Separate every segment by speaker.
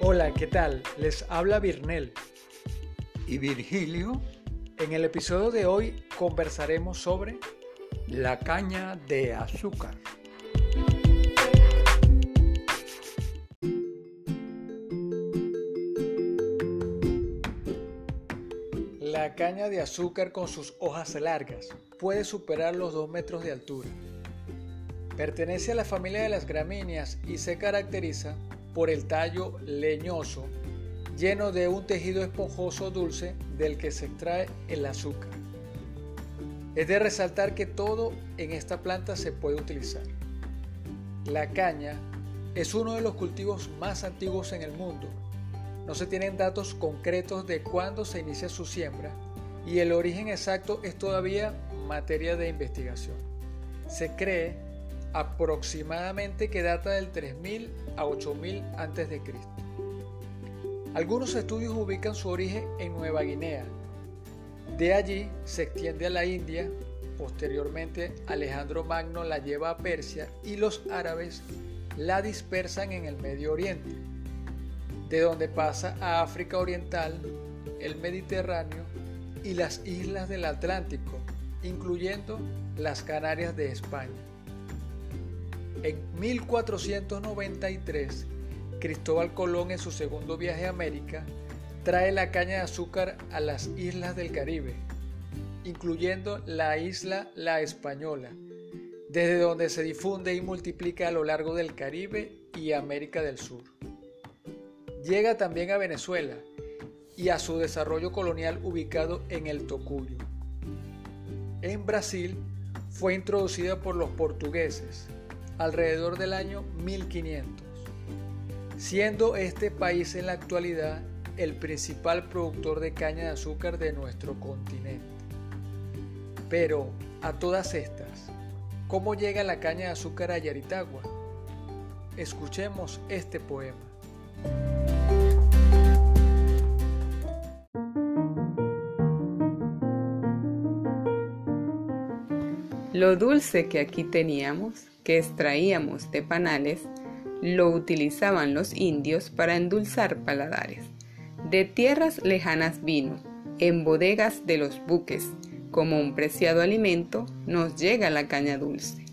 Speaker 1: Hola, ¿qué tal? Les habla Virnel.
Speaker 2: ¿Y Virgilio?
Speaker 1: En el episodio de hoy conversaremos sobre
Speaker 2: la caña de azúcar.
Speaker 1: La caña de azúcar con sus hojas largas puede superar los 2 metros de altura. Pertenece a la familia de las gramíneas y se caracteriza por el tallo leñoso lleno de un tejido esponjoso dulce del que se extrae el azúcar. Es de resaltar que todo en esta planta se puede utilizar. La caña es uno de los cultivos más antiguos en el mundo. No se tienen datos concretos de cuándo se inicia su siembra y el origen exacto es todavía materia de investigación. Se cree aproximadamente que data del 3000 a 8000 a.C. Algunos estudios ubican su origen en Nueva Guinea. De allí se extiende a la India, posteriormente Alejandro Magno la lleva a Persia y los árabes la dispersan en el Medio Oriente, de donde pasa a África Oriental, el Mediterráneo y las islas del Atlántico, incluyendo las Canarias de España. En 1493 Cristóbal Colón en su segundo viaje a América trae la caña de azúcar a las islas del Caribe, incluyendo la isla La Española, desde donde se difunde y multiplica a lo largo del Caribe y América del Sur. Llega también a Venezuela y a su desarrollo colonial ubicado en el Tocuyo. En Brasil fue introducida por los portugueses alrededor del año 1500 siendo este país en la actualidad el principal productor de caña de azúcar de nuestro continente. Pero a todas estas, ¿cómo llega la caña de azúcar a Yaritagua? Escuchemos este poema.
Speaker 3: Lo dulce que aquí teníamos, que extraíamos de panales, lo utilizaban los indios para endulzar paladares. De tierras lejanas vino, en bodegas de los buques, como un preciado alimento, nos llega la caña dulce.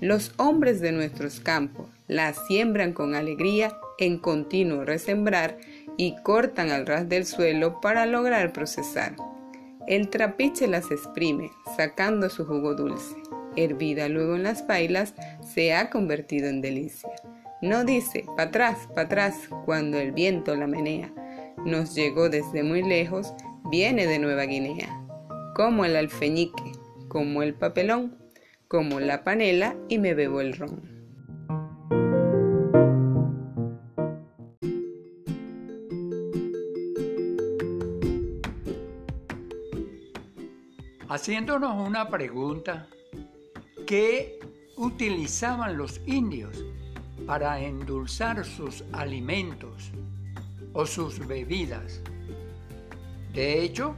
Speaker 3: Los hombres de nuestros campos la siembran con alegría en continuo resembrar y cortan al ras del suelo para lograr procesar. El trapiche las exprime, sacando su jugo dulce. Hervida luego en las pailas, se ha convertido en delicia. No dice pa' atrás, pa' atrás cuando el viento la menea. Nos llegó desde muy lejos, viene de Nueva Guinea. Como el alfeñique, como el papelón, como la panela y me bebo el ron.
Speaker 2: Haciéndonos una pregunta, ¿qué utilizaban los indios para endulzar sus alimentos o sus bebidas. De hecho,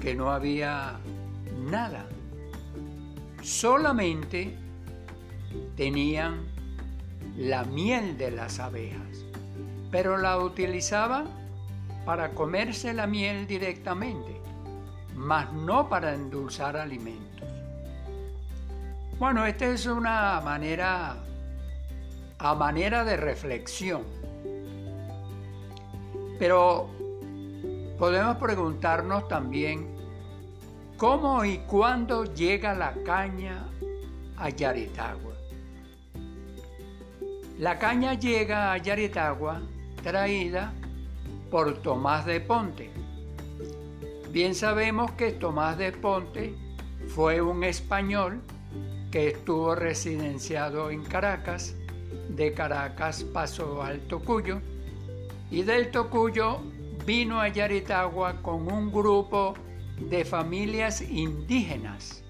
Speaker 2: que no había nada. Solamente tenían la miel de las abejas, pero la utilizaban para comerse la miel directamente, mas no para endulzar alimentos. Bueno, esta es una manera a manera de reflexión. Pero podemos preguntarnos también cómo y cuándo llega la caña a Yaritagua. La caña llega a Yaritagua traída por Tomás de Ponte. Bien sabemos que Tomás de Ponte fue un español que estuvo residenciado en Caracas de Caracas pasó al Tocuyo y del Tocuyo vino a Yaritagua con un grupo de familias indígenas,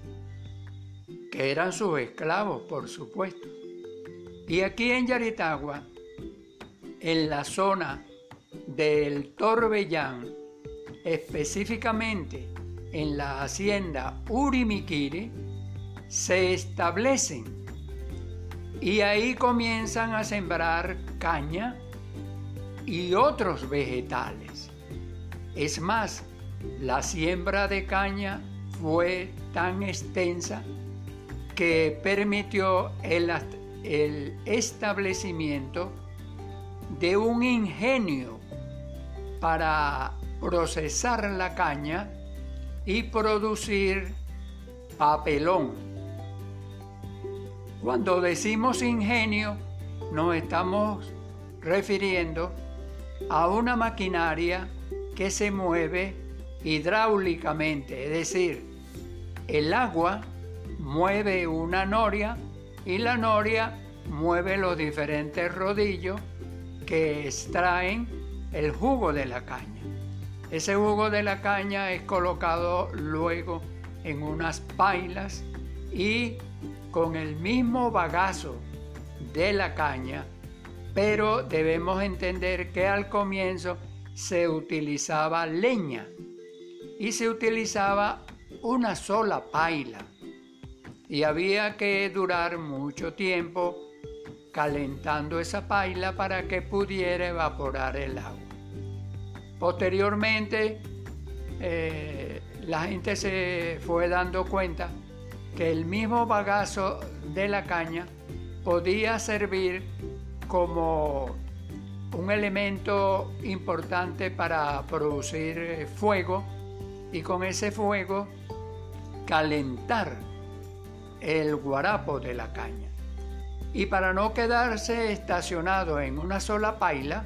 Speaker 2: que eran sus esclavos, por supuesto. Y aquí en Yaritagua, en la zona del Torbellán, específicamente en la hacienda Urimiquiri se establecen y ahí comienzan a sembrar caña y otros vegetales. Es más, la siembra de caña fue tan extensa que permitió el, el establecimiento de un ingenio para procesar la caña y producir papelón. Cuando decimos ingenio, nos estamos refiriendo a una maquinaria que se mueve hidráulicamente, es decir, el agua mueve una noria y la noria mueve los diferentes rodillos que extraen el jugo de la caña. Ese jugo de la caña es colocado luego en unas pailas y con el mismo bagazo de la caña, pero debemos entender que al comienzo se utilizaba leña y se utilizaba una sola paila y había que durar mucho tiempo calentando esa paila para que pudiera evaporar el agua. Posteriormente, eh, la gente se fue dando cuenta que el mismo bagazo de la caña podía servir como un elemento importante para producir eh, fuego y con ese fuego calentar el guarapo de la caña. Y para no quedarse estacionado en una sola paila,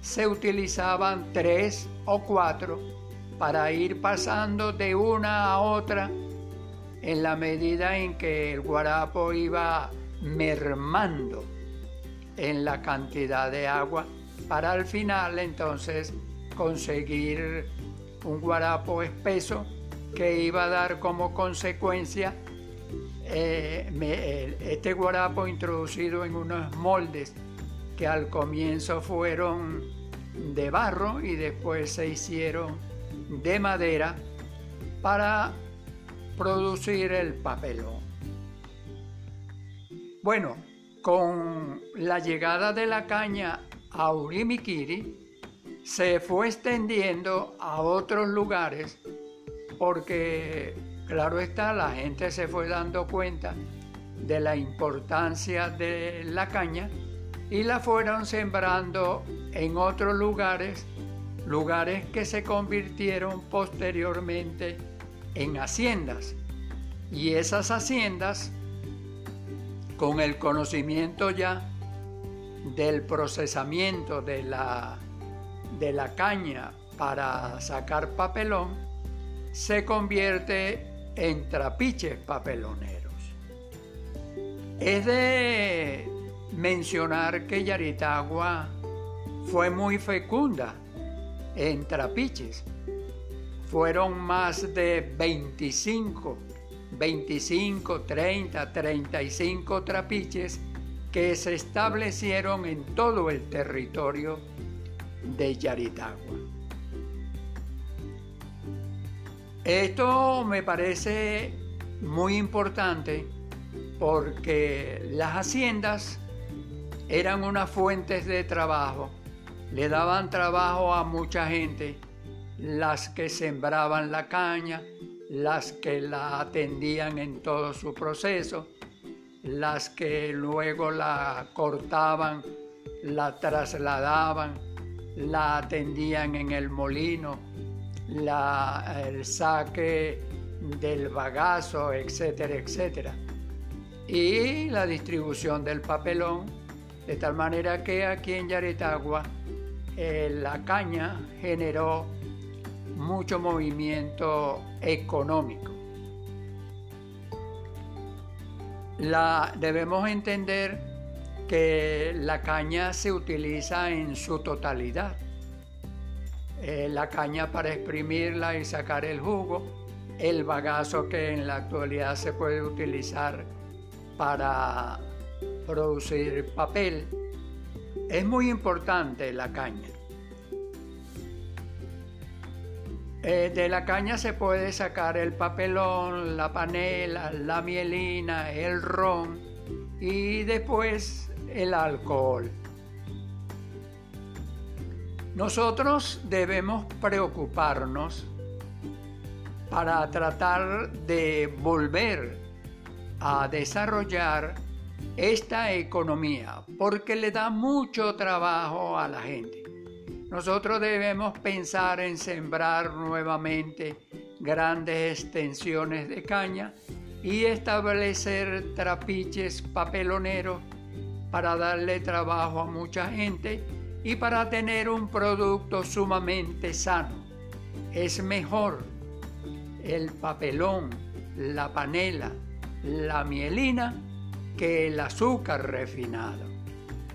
Speaker 2: se utilizaban tres o cuatro para ir pasando de una a otra en la medida en que el guarapo iba mermando en la cantidad de agua para al final entonces conseguir un guarapo espeso que iba a dar como consecuencia eh, este guarapo introducido en unos moldes que al comienzo fueron de barro y después se hicieron de madera para producir el papelón. Bueno, con la llegada de la caña a Urimiquiri, se fue extendiendo a otros lugares porque, claro está, la gente se fue dando cuenta de la importancia de la caña y la fueron sembrando en otros lugares, lugares que se convirtieron posteriormente en haciendas. Y esas haciendas, con el conocimiento ya del procesamiento de la, de la caña para sacar papelón, se convierte en trapiches papeloneros. Es de mencionar que Yaritagua fue muy fecunda en trapiches. Fueron más de 25, 25, 30, 35 trapiches que se establecieron en todo el territorio de Yaritagua. Esto me parece muy importante porque las haciendas eran unas fuentes de trabajo, le daban trabajo a mucha gente, las que sembraban la caña, las que la atendían en todo su proceso, las que luego la cortaban, la trasladaban, la atendían en el molino, el saque del bagazo, etcétera, etcétera. Y la distribución del papelón de tal manera que aquí en Yaretagua eh, la caña generó mucho movimiento económico. La, debemos entender que la caña se utiliza en su totalidad. Eh, la caña para exprimirla y sacar el jugo, el bagazo que en la actualidad se puede utilizar para producir papel. Es muy importante la caña. Eh, de la caña se puede sacar el papelón, la panela, la mielina, el ron y después el alcohol. Nosotros debemos preocuparnos para tratar de volver a desarrollar esta economía porque le da mucho trabajo a la gente. Nosotros debemos pensar en sembrar nuevamente grandes extensiones de caña y establecer trapiches papeloneros para darle trabajo a mucha gente y para tener un producto sumamente sano. Es mejor el papelón, la panela, la mielina que el azúcar refinado.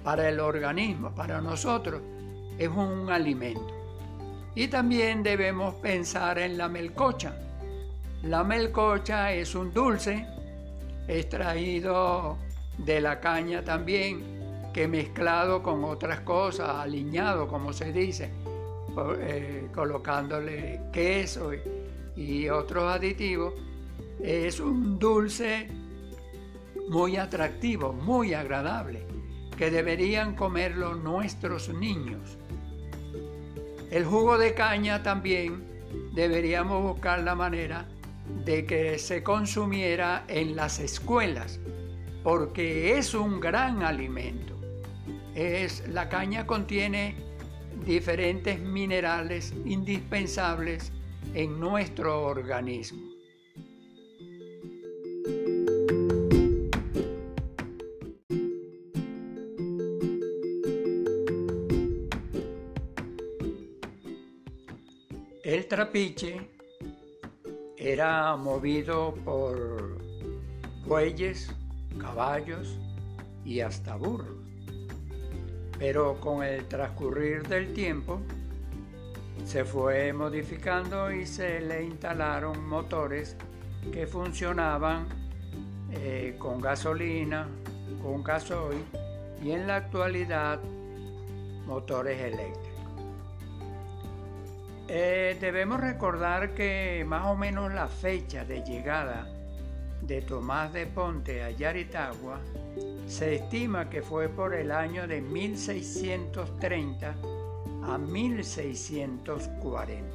Speaker 2: Para el organismo, para nosotros, es un alimento. Y también debemos pensar en la melcocha. La melcocha es un dulce extraído de la caña también, que mezclado con otras cosas, aliñado como se dice, eh, colocándole queso y otros aditivos, es un dulce muy atractivo, muy agradable, que deberían comerlo nuestros niños. El jugo de caña también deberíamos buscar la manera de que se consumiera en las escuelas, porque es un gran alimento. Es, la caña contiene diferentes minerales indispensables en nuestro organismo. Trapiche era movido por bueyes, caballos y hasta burros. Pero con el transcurrir del tiempo se fue modificando y se le instalaron motores que funcionaban eh, con gasolina, con gasoil y en la actualidad motores eléctricos. Eh, debemos recordar que más o menos la fecha de llegada de Tomás de Ponte a Yaritagua se estima que fue por el año de 1630 a 1640.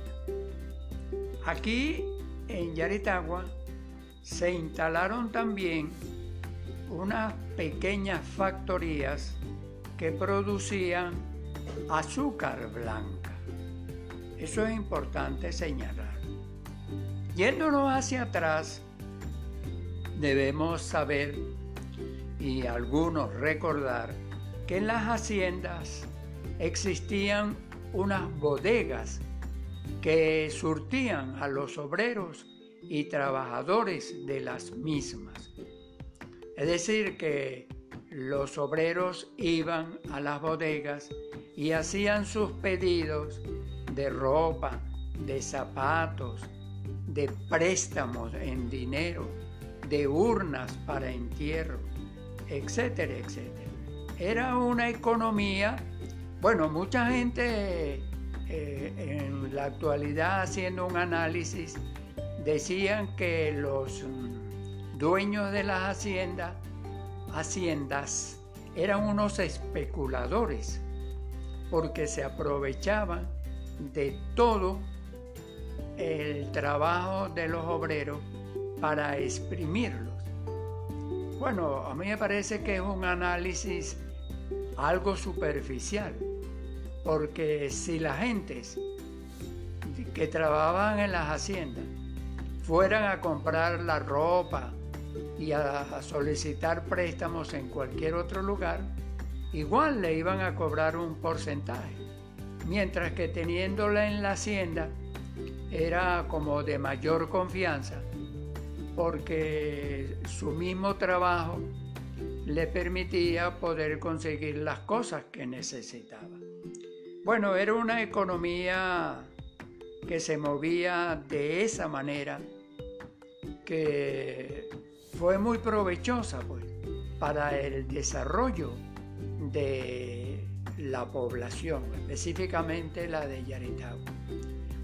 Speaker 2: Aquí en Yaritagua se instalaron también unas pequeñas factorías que producían azúcar blanca. Eso es importante señalar. Yéndonos hacia atrás, debemos saber y algunos recordar que en las haciendas existían unas bodegas que surtían a los obreros y trabajadores de las mismas. Es decir, que los obreros iban a las bodegas y hacían sus pedidos de ropa, de zapatos, de préstamos en dinero, de urnas para entierro, etcétera, etcétera. Era una economía, bueno, mucha gente eh, en la actualidad haciendo un análisis decían que los dueños de las haciendas, haciendas eran unos especuladores porque se aprovechaban de todo el trabajo de los obreros para exprimirlos. Bueno, a mí me parece que es un análisis algo superficial, porque si las gentes que trabajaban en las haciendas fueran a comprar la ropa y a solicitar préstamos en cualquier otro lugar, igual le iban a cobrar un porcentaje mientras que teniéndola en la hacienda era como de mayor confianza, porque su mismo trabajo le permitía poder conseguir las cosas que necesitaba. Bueno, era una economía que se movía de esa manera, que fue muy provechosa pues, para el desarrollo de la población, específicamente la de Yaritagua.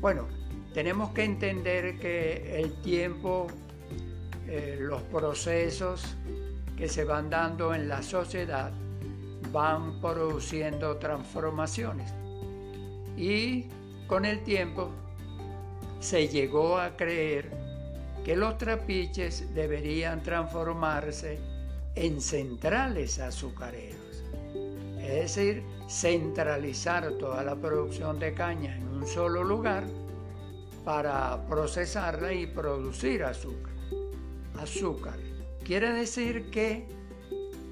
Speaker 2: Bueno, tenemos que entender que el tiempo, eh, los procesos que se van dando en la sociedad van produciendo transformaciones. Y con el tiempo se llegó a creer que los trapiches deberían transformarse en centrales azucareros, es decir, centralizar toda la producción de caña en un solo lugar para procesarla y producir azúcar. Azúcar. Quiere decir que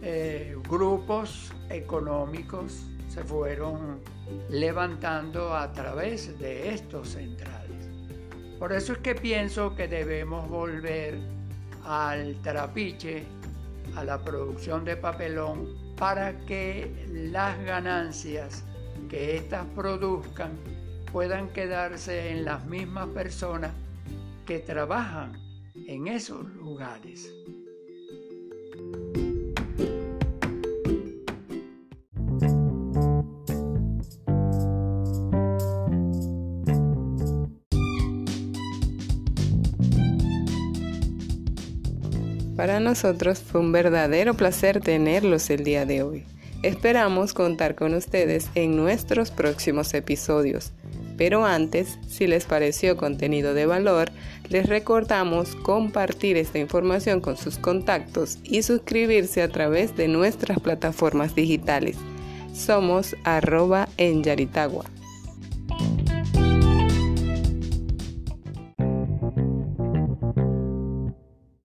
Speaker 2: eh, grupos económicos se fueron levantando a través de estos centrales. Por eso es que pienso que debemos volver al trapiche, a la producción de papelón, para que las ganancias que éstas produzcan puedan quedarse en las mismas personas que trabajan en esos lugares.
Speaker 3: Para nosotros fue un verdadero placer tenerlos el día de hoy. Esperamos contar con ustedes en nuestros próximos episodios. Pero antes, si les pareció contenido de valor, les recordamos compartir esta información con sus contactos y suscribirse a través de nuestras plataformas digitales. Somos arroba en Yaritagua.